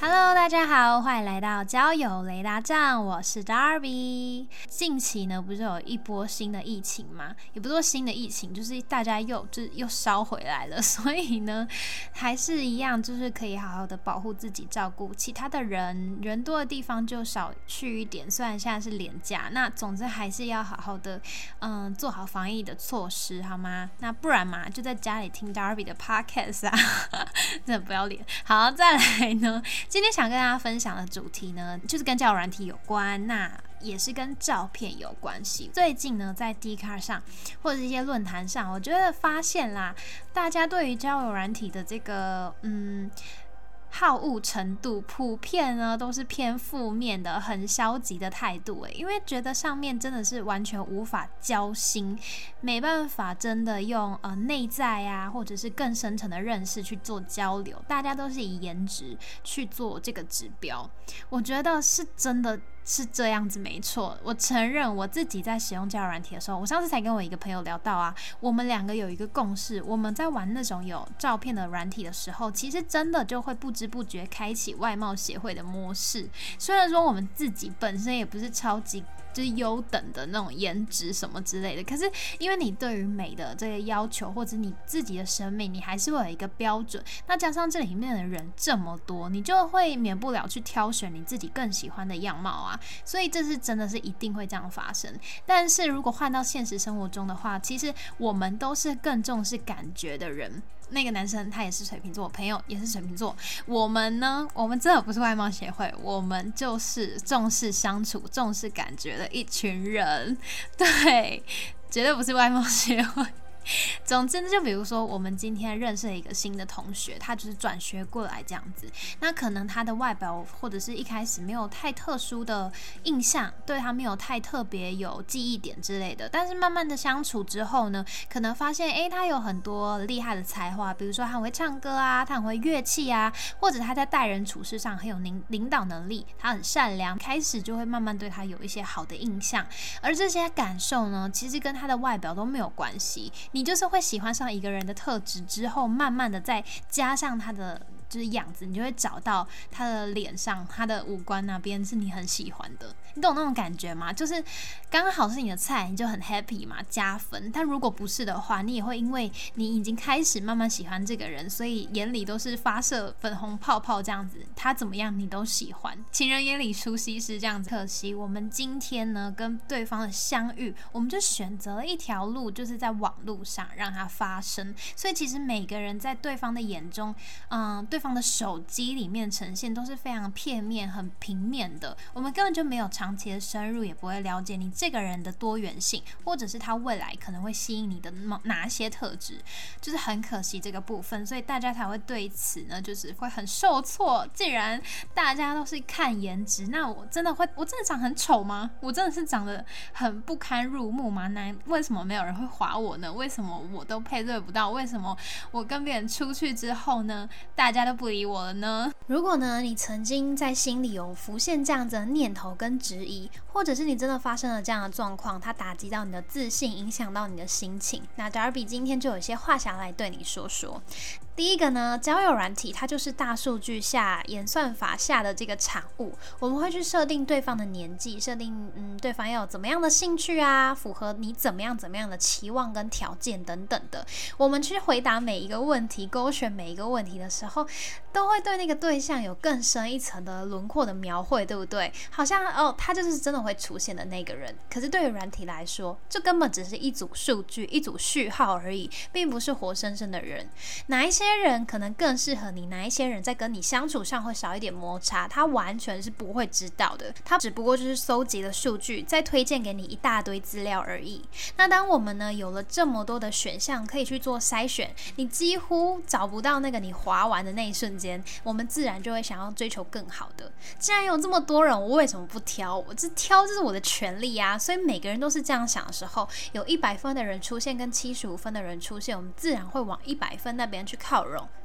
Hello，大家好，欢迎来到交友雷达站，我是 Darby。近期呢，不是有一波新的疫情吗？也不是说新的疫情，就是大家又就是又烧回来了，所以呢，还是一样，就是可以好好的保护自己，照顾其他的人。人多的地方就少去一点，虽然现在是廉价，那总之还是要好好的，嗯，做好防疫的措施，好吗？那不然嘛，就在家里听 Darby 的 Podcast 啊，真的不要脸。好，再来呢。今天想跟大家分享的主题呢，就是跟交友软体有关，那也是跟照片有关系。最近呢，在 d c a r 上或者一些论坛上，我觉得发现啦，大家对于交友软体的这个嗯。好恶程度普遍呢，都是偏负面的，很消极的态度诶，因为觉得上面真的是完全无法交心，没办法真的用呃内在啊，或者是更深层的认识去做交流，大家都是以颜值去做这个指标，我觉得是真的。是这样子，没错。我承认我自己在使用交友软体的时候，我上次才跟我一个朋友聊到啊，我们两个有一个共识，我们在玩那种有照片的软体的时候，其实真的就会不知不觉开启外貌协会的模式。虽然说我们自己本身也不是超级。是优等的那种颜值什么之类的，可是因为你对于美的这个要求，或者你自己的审美，你还是会有一个标准。那加上这里面的人这么多，你就会免不了去挑选你自己更喜欢的样貌啊。所以这是真的是一定会这样发生。但是如果换到现实生活中的话，其实我们都是更重视感觉的人。那个男生他也是水瓶座，朋友也是水瓶座。我们呢，我们真的不是外貌协会，我们就是重视相处、重视感觉的一群人。对，绝对不是外貌协会。总之，就比如说，我们今天认识了一个新的同学，他就是转学过来这样子。那可能他的外表或者是一开始没有太特殊的印象，对他没有太特别有记忆点之类的。但是慢慢的相处之后呢，可能发现，诶，他有很多厉害的才华，比如说他很会唱歌啊，他很会乐器啊，或者他在待人处事上很有领领导能力，他很善良，开始就会慢慢对他有一些好的印象。而这些感受呢，其实跟他的外表都没有关系。你就是会喜欢上一个人的特质之后，慢慢的再加上他的。就是样子，你就会找到他的脸上、他的五官那边是你很喜欢的，你懂那种感觉吗？就是刚好是你的菜，你就很 happy 嘛，加分。但如果不是的话，你也会因为你已经开始慢慢喜欢这个人，所以眼里都是发射粉红泡泡这样子，他怎么样你都喜欢。情人眼里出西施这样子。可惜我们今天呢跟对方的相遇，我们就选择了一条路，就是在网络上让它发生。所以其实每个人在对方的眼中，嗯，对。对方的手机里面呈现都是非常片面、很平面的，我们根本就没有长期的深入，也不会了解你这个人的多元性，或者是他未来可能会吸引你的哪哪些特质，就是很可惜这个部分，所以大家才会对此呢，就是会很受挫。既然大家都是看颜值，那我真的会，我真的长很丑吗？我真的是长得很不堪入目吗？那为什么没有人会划我呢？为什么我都配对不到？为什么我跟别人出去之后呢，大家？不理我了呢。如果呢，你曾经在心里有浮现这样子的念头跟质疑，或者是你真的发生了这样的状况，它打击到你的自信，影响到你的心情，那 Darby 今天就有一些话想来对你说说。第一个呢，交友软体它就是大数据下演算法下的这个产物。我们会去设定对方的年纪，设定嗯对方要有怎么样的兴趣啊，符合你怎么样怎么样的期望跟条件等等的。我们去回答每一个问题，勾选每一个问题的时候，都会对那个对象有更深一层的轮廓的描绘，对不对？好像哦，他就是真的会出现的那个人。可是对于软体来说，这根本只是一组数据、一组序号而已，并不是活生生的人。哪一些？些人可能更适合你，哪一些人在跟你相处上会少一点摩擦，他完全是不会知道的。他只不过就是搜集了数据，再推荐给你一大堆资料而已。那当我们呢有了这么多的选项可以去做筛选，你几乎找不到那个你划完的那一瞬间，我们自然就会想要追求更好的。既然有这么多人，我为什么不挑？我这挑这是我的权利啊！所以每个人都是这样想的时候，有一百分的人出现跟七十五分的人出现，我们自然会往一百分那边去靠。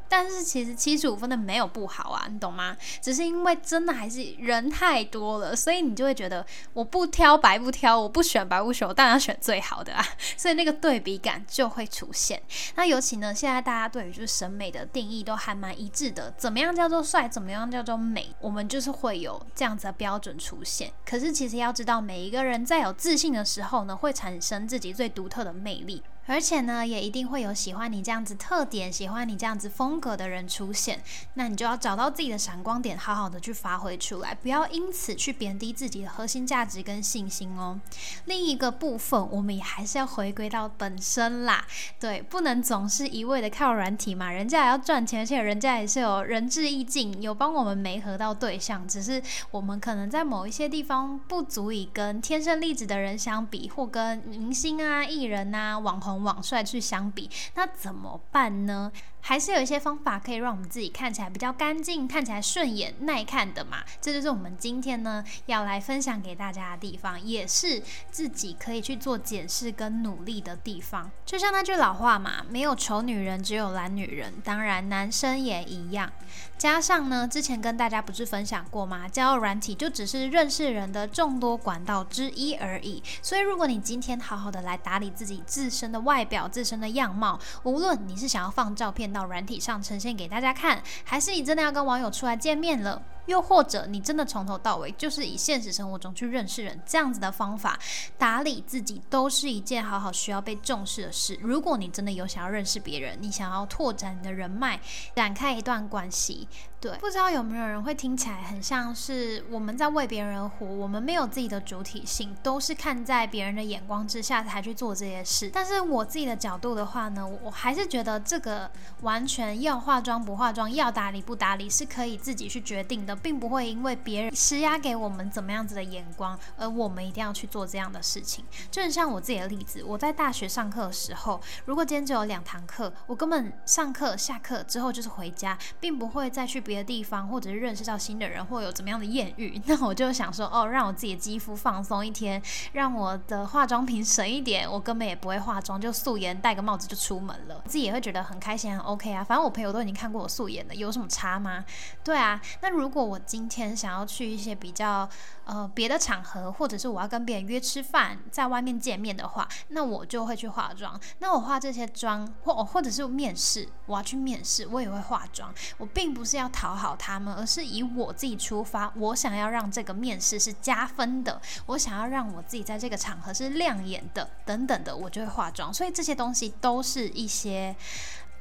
但是其实七十五分的没有不好啊，你懂吗？只是因为真的还是人太多了，所以你就会觉得我不挑白不挑，我不选白不选，我当然要选最好的啊。所以那个对比感就会出现。那尤其呢，现在大家对于就是审美的定义都还蛮一致的，怎么样叫做帅，怎么样叫做美，我们就是会有这样子的标准出现。可是其实要知道，每一个人在有自信的时候呢，会产生自己最独特的魅力。而且呢，也一定会有喜欢你这样子特点、喜欢你这样子风格的人出现。那你就要找到自己的闪光点，好好的去发挥出来，不要因此去贬低自己的核心价值跟信心哦。另一个部分，我们也还是要回归到本身啦。对，不能总是一味的靠软体嘛，人家也要赚钱，而且人家也是有仁至义尽，有帮我们媒合到对象。只是我们可能在某一些地方不足以跟天生丽质的人相比，或跟明星啊、艺人啊、网红。网帅去相比，那怎么办呢？还是有一些方法可以让我们自己看起来比较干净，看起来顺眼、耐看的嘛。这就是我们今天呢要来分享给大家的地方，也是自己可以去做检视跟努力的地方。就像那句老话嘛，没有丑女人，只有懒女人。当然，男生也一样。加上呢，之前跟大家不是分享过吗？交友软体就只是认识人的众多管道之一而已。所以，如果你今天好好的来打理自己自身的外表、自身的样貌，无论你是想要放照片到软体上呈现给大家看，还是你真的要跟网友出来见面了。又或者你真的从头到尾就是以现实生活中去认识人这样子的方法打理自己，都是一件好好需要被重视的事。如果你真的有想要认识别人，你想要拓展你的人脉，展开一段关系。对，不知道有没有人会听起来很像是我们在为别人活，我们没有自己的主体性，都是看在别人的眼光之下才去做这些事。但是我自己的角度的话呢，我还是觉得这个完全要化妆不化妆，要打理不打理，是可以自己去决定的，并不会因为别人施压给我们怎么样子的眼光，而我们一定要去做这样的事情。就像我自己的例子，我在大学上课的时候，如果今天只有两堂课，我根本上课下课之后就是回家，并不会再去。别的地方，或者是认识到新的人，或有怎么样的艳遇，那我就想说，哦，让我自己的肌肤放松一天，让我的化妆品省一点，我根本也不会化妆，就素颜，戴个帽子就出门了，自己也会觉得很开心，很 OK 啊。反正我朋友都已经看过我素颜了，有什么差吗？对啊，那如果我今天想要去一些比较呃别的场合，或者是我要跟别人约吃饭，在外面见面的话，那我就会去化妆。那我化这些妆，或或者是面试，我要去面试，我也会化妆。我并不是要讨。好他们，而是以我自己出发。我想要让这个面试是加分的，我想要让我自己在这个场合是亮眼的，等等的，我就会化妆。所以这些东西都是一些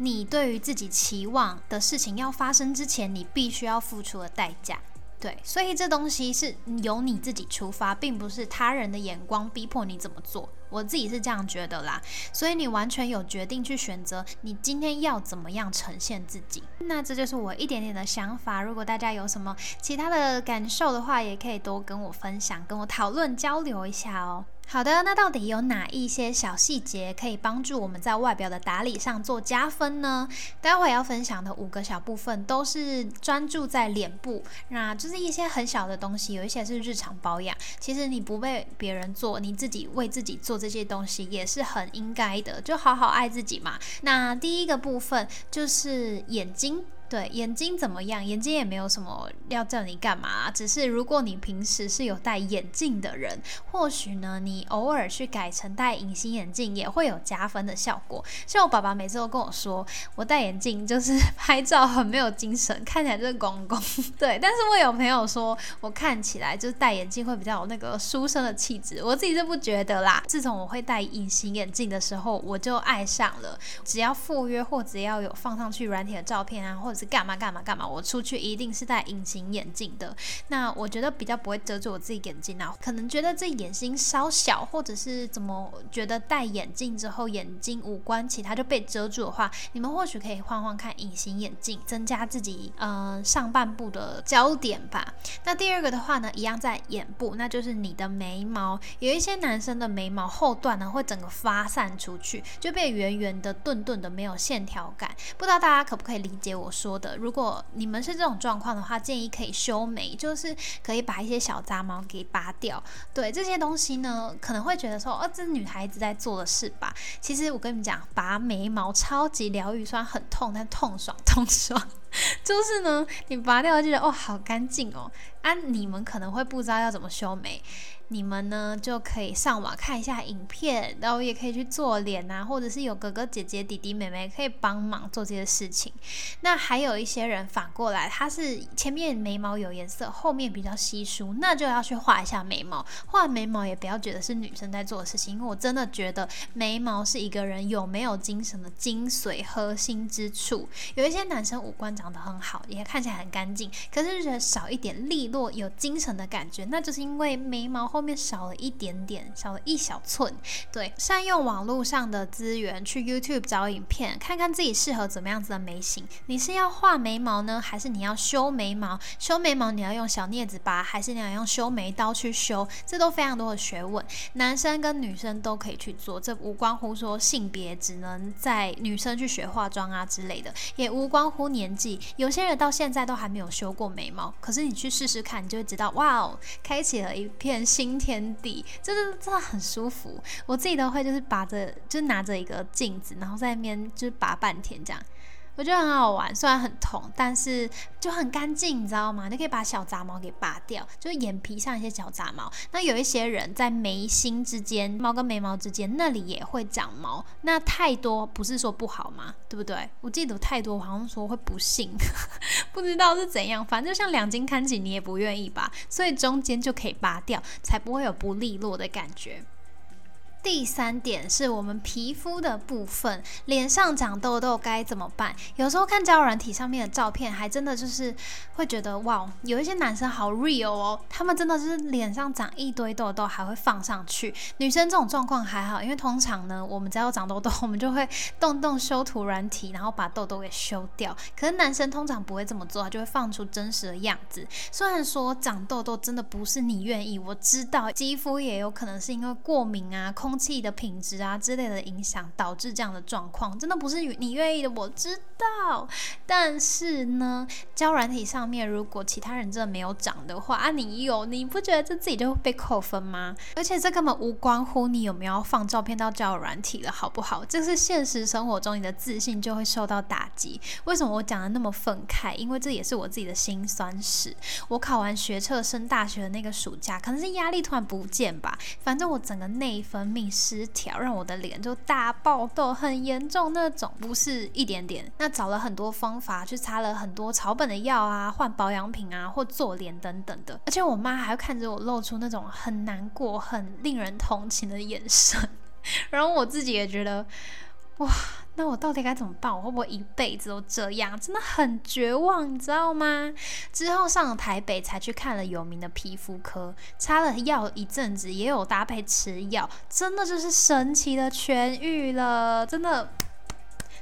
你对于自己期望的事情要发生之前，你必须要付出的代价。对，所以这东西是由你自己出发，并不是他人的眼光逼迫你怎么做。我自己是这样觉得啦，所以你完全有决定去选择你今天要怎么样呈现自己。那这就是我一点点的想法。如果大家有什么其他的感受的话，也可以多跟我分享，跟我讨论交流一下哦。好的，那到底有哪一些小细节可以帮助我们在外表的打理上做加分呢？待会要分享的五个小部分都是专注在脸部，那就是一些很小的东西，有一些是日常保养。其实你不被别人做，你自己为自己做这些东西也是很应该的，就好好爱自己嘛。那第一个部分就是眼睛。对眼睛怎么样？眼睛也没有什么要叫你干嘛，只是如果你平时是有戴眼镜的人，或许呢，你偶尔去改成戴隐形眼镜也会有加分的效果。像我爸爸每次都跟我说，我戴眼镜就是 拍照很没有精神，看起来就是公公。对，但是我有朋友说我看起来就是戴眼镜会比较有那个书生的气质，我自己是不觉得啦。自从我会戴隐形眼镜的时候，我就爱上了。只要赴约或只要有放上去软体的照片啊，或者干嘛干嘛干嘛？我出去一定是戴隐形眼镜的。那我觉得比较不会遮住我自己眼睛啊。可能觉得自己眼睛稍小，或者是怎么觉得戴眼镜之后眼睛五官其他就被遮住的话，你们或许可以换换看隐形眼镜，增加自己嗯上半部的焦点吧。那第二个的话呢，一样在眼部，那就是你的眉毛。有一些男生的眉毛后段呢会整个发散出去，就变圆圆的、钝钝的，没有线条感。不知道大家可不可以理解我说？说的，如果你们是这种状况的话，建议可以修眉，就是可以把一些小杂毛给拔掉。对这些东西呢，可能会觉得说，哦，这女孩子在做的事吧？其实我跟你们讲，拔眉毛超级疗愈，虽然很痛，但痛爽痛爽。就是呢，你拔掉就觉得哦，好干净哦。啊，你们可能会不知道要怎么修眉。你们呢就可以上网看一下影片，然后也可以去做脸啊，或者是有哥哥姐姐、弟弟妹妹可以帮忙做这些事情。那还有一些人反过来，他是前面眉毛有颜色，后面比较稀疏，那就要去画一下眉毛。画眉毛也不要觉得是女生在做的事情，因为我真的觉得眉毛是一个人有没有精神的精髓核心之处。有一些男生五官长得很好，也看起来很干净，可是觉得少一点利落、有精神的感觉，那就是因为眉毛后。后面少了一点点，少了一小寸。对，善用网络上的资源，去 YouTube 找影片，看看自己适合怎么样子的眉形。你是要画眉毛呢，还是你要修眉毛？修眉毛你要用小镊子拔，还是你要用修眉刀去修？这都非常多的学问，男生跟女生都可以去做。这无关乎说性别，只能在女生去学化妆啊之类的，也无关乎年纪。有些人到现在都还没有修过眉毛，可是你去试试看，你就会知道，哇哦，开启了一片新。新天地，就是真的很舒服。我自己都会，就是拔着，就拿着一个镜子，然后在那边就是拔半天这样。我觉得很好玩，虽然很痛，但是就很干净，你知道吗？你可以把小杂毛给拔掉，就是眼皮上一些小杂毛。那有一些人在眉心之间，毛跟眉毛之间那里也会长毛，那太多不是说不好吗？对不对？我记得太多好像说会不幸，不知道是怎样，反正像两斤看起你也不愿意吧，所以中间就可以拔掉，才不会有不利落的感觉。第三点是我们皮肤的部分，脸上长痘痘该怎么办？有时候看交友软体上面的照片，还真的就是会觉得哇，有一些男生好 real 哦，他们真的就是脸上长一堆痘痘还会放上去。女生这种状况还好，因为通常呢，我们只要长痘痘，我们就会动动修图软体，然后把痘痘给修掉。可是男生通常不会这么做，他就会放出真实的样子。虽然说长痘痘真的不是你愿意，我知道肌肤也有可能是因为过敏啊空。空气的品质啊之类的影响，导致这样的状况，真的不是你愿意的。我知道，但是呢，交软体上面，如果其他人真的没有长的话，啊，你有，你不觉得这自己就会被扣分吗？而且这根本无关乎你有没有放照片到交软体了，好不好？这是现实生活中你的自信就会受到打击。为什么我讲的那么愤慨？因为这也是我自己的心酸史。我考完学测升大学的那个暑假，可能是压力突然不见吧，反正我整个内分泌。失调让我的脸就大爆痘，很严重那种，不是一点点。那找了很多方法，去擦了很多草本的药啊，换保养品啊，或做脸等等的。而且我妈还看着我露出那种很难过、很令人同情的眼神，然后我自己也觉得，哇。那我到底该怎么办？我会不会一辈子都这样？真的很绝望，你知道吗？之后上了台北，才去看了有名的皮肤科，擦了药一阵子，也有搭配吃药，真的就是神奇的痊愈了，真的。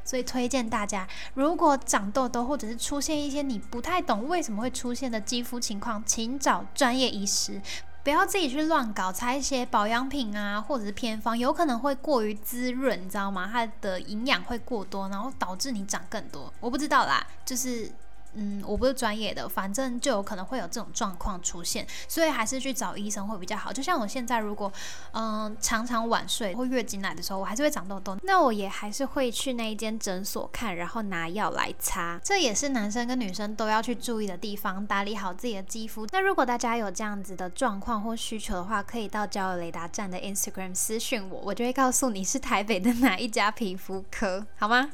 所以推荐大家，如果长痘痘或者是出现一些你不太懂为什么会出现的肌肤情况，请找专业医师。不要自己去乱搞，擦一些保养品啊，或者是偏方，有可能会过于滋润，你知道吗？它的营养会过多，然后导致你长更多。我不知道啦，就是。嗯，我不是专业的，反正就有可能会有这种状况出现，所以还是去找医生会比较好。就像我现在，如果嗯常常晚睡或月经来的时候，我还是会长痘痘，那我也还是会去那一间诊所看，然后拿药来擦。这也是男生跟女生都要去注意的地方，打理好自己的肌肤。那如果大家有这样子的状况或需求的话，可以到交友雷达站的 Instagram 私讯我，我就会告诉你是台北的哪一家皮肤科，好吗？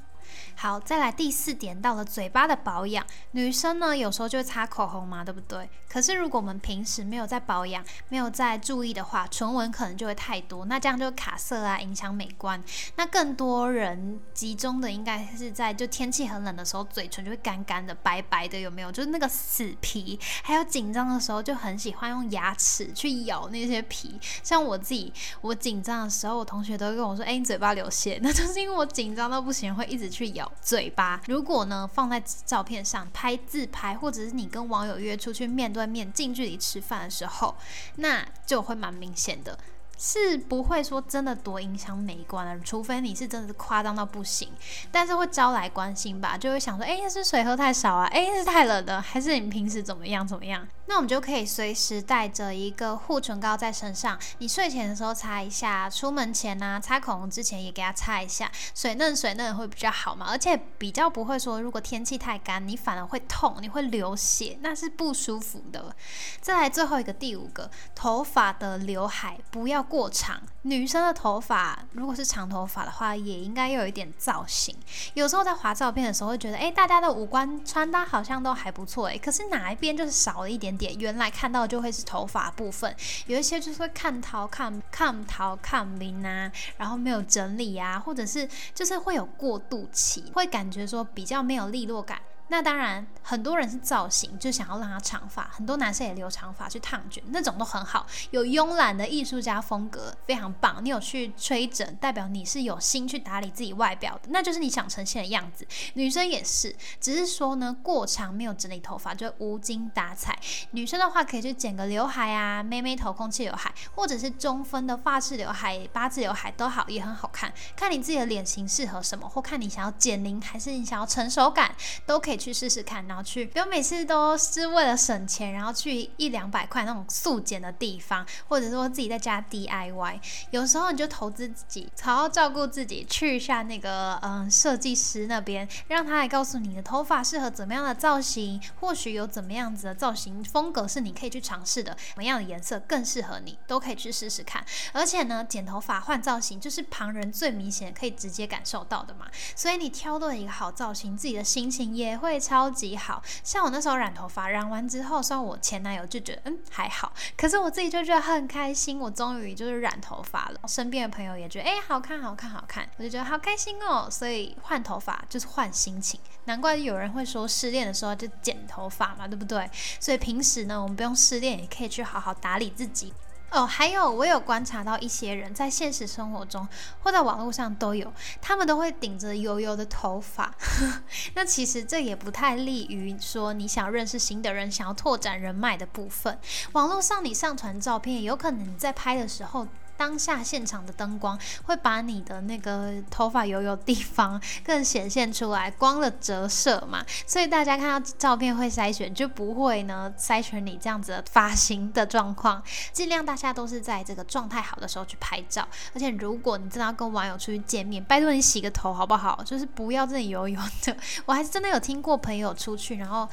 好，再来第四点，到了嘴巴的保养。女生呢，有时候就会擦口红嘛，对不对？可是如果我们平时没有在保养，没有在注意的话，唇纹可能就会太多，那这样就卡色啊，影响美观。那更多人集中的应该是在就天气很冷的时候，嘴唇就会干干的、白白的，有没有？就是那个死皮。还有紧张的时候，就很喜欢用牙齿去咬那些皮。像我自己，我紧张的时候，我同学都会跟我说：“ 哎，你嘴巴流血。”那就是因为我紧张到不行，会一直去。咬嘴巴，如果呢放在照片上拍自拍，或者是你跟网友约出去面对面近距离吃饭的时候，那就会蛮明显的。是不会说真的多影响美观的，除非你是真的是夸张到不行，但是会招来关心吧，就会想说，哎，是水喝太少啊，哎，是太冷了，还是你平时怎么样怎么样？那我们就可以随时带着一个护唇膏在身上，你睡前的时候擦一下，出门前呢，擦口红之前也给它擦一下，水嫩水嫩会比较好嘛，而且比较不会说，如果天气太干，你反而会痛，你会流血，那是不舒服的。再来最后一个第五个，头发的刘海不要。过长，女生的头发如果是长头发的话，也应该有一点造型。有时候在划照片的时候，会觉得，哎，大家的五官穿搭好像都还不错，哎，可是哪一边就是少了一点点。原来看到就会是头发部分，有一些就是会看头看看头看明啊，然后没有整理啊，或者是就是会有过渡期，会感觉说比较没有利落感。那当然，很多人是造型，就想要让它长发，很多男生也留长发去烫卷，那种都很好，有慵懒的艺术家风格，非常棒。你有去吹整，代表你是有心去打理自己外表的，那就是你想呈现的样子。女生也是，只是说呢，过长没有整理头发就会无精打采。女生的话可以去剪个刘海啊，妹妹头、空气刘海，或者是中分的发式刘海、八字刘海都好，也很好看。看你自己的脸型适合什么，或看你想要减龄还是你想要成熟感，都可以。去试试看，然后去不要每次都是为了省钱，然后去一两百块那种速剪的地方，或者说自己在家 DIY。有时候你就投资自己，好好照顾自己，去一下那个嗯设计师那边，让他来告诉你的头发适合怎么样的造型，或许有怎么样子的造型风格是你可以去尝试的，什么样的颜色更适合你，都可以去试试看。而且呢，剪头发换造型就是旁人最明显可以直接感受到的嘛，所以你挑对一个好造型，自己的心情也会。会超级好，像我那时候染头发，染完之后，虽然我前男友就觉得嗯还好，可是我自己就觉得很开心，我终于就是染头发了。身边的朋友也觉得哎好看好看好看，我就觉得好开心哦。所以换头发就是换心情，难怪有人会说失恋的时候就剪头发嘛，对不对？所以平时呢，我们不用失恋也可以去好好打理自己。哦，还有我有观察到一些人在现实生活中或在网络上都有，他们都会顶着油油的头发。那其实这也不太利于说你想认识新的人、想要拓展人脉的部分。网络上你上传照片，有可能你在拍的时候。当下现场的灯光会把你的那个头发油油地方更显现出来，光的折射嘛，所以大家看到照片会筛选，就不会呢筛选你这样子的发型的状况。尽量大家都是在这个状态好的时候去拍照，而且如果你真的要跟网友出去见面，拜托你洗个头好不好？就是不要这里油油的。我还是真的有听过朋友出去然后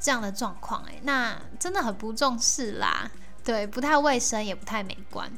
这样的状况，诶，那真的很不重视啦。对，不太卫生，也不太美观。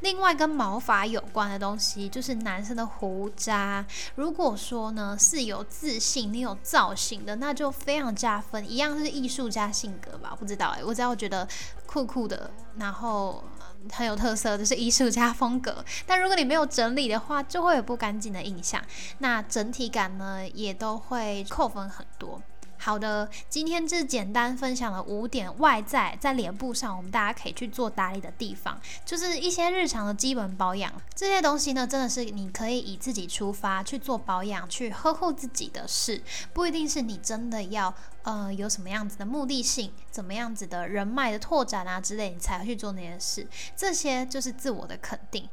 另外，跟毛发有关的东西，就是男生的胡渣。如果说呢是有自信、你有造型的，那就非常加分，一样是艺术家性格吧？不知道哎，我只要觉得酷酷的，然后很有特色，就是艺术家风格。但如果你没有整理的话，就会有不干净的印象，那整体感呢也都会扣分很多。好的，今天这简单分享了五点外在在脸部上，我们大家可以去做打理的地方，就是一些日常的基本保养。这些东西呢，真的是你可以以自己出发去做保养，去呵护自己的事，不一定是你真的要呃有什么样子的目的性，怎么样子的人脉的拓展啊之类，你才会去做那些事。这些就是自我的肯定。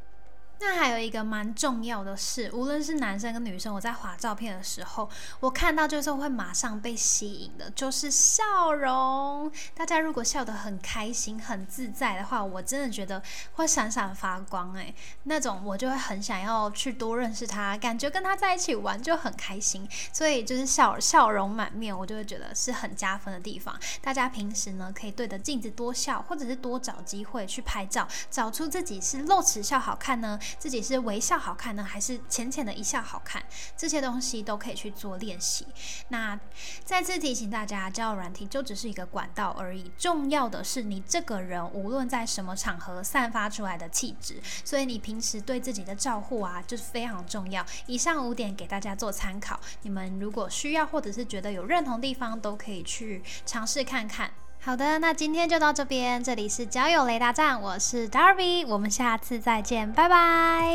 那还有一个蛮重要的是，无论是男生跟女生，我在划照片的时候，我看到就是会马上被吸引的，就是笑容。大家如果笑得很开心、很自在的话，我真的觉得会闪闪发光诶，那种我就会很想要去多认识他，感觉跟他在一起玩就很开心。所以就是笑笑容满面，我就会觉得是很加分的地方。大家平时呢可以对着镜子多笑，或者是多找机会去拍照，找出自己是露齿笑好看呢。自己是微笑好看呢，还是浅浅的一笑好看？这些东西都可以去做练习。那再次提醒大家，交友软体就只是一个管道而已，重要的是你这个人无论在什么场合散发出来的气质。所以你平时对自己的照护啊，就是非常重要。以上五点给大家做参考，你们如果需要或者是觉得有认同地方，都可以去尝试看看。好的那今天就到这边这里是交友雷达站我是 darby 我们下次再见拜拜。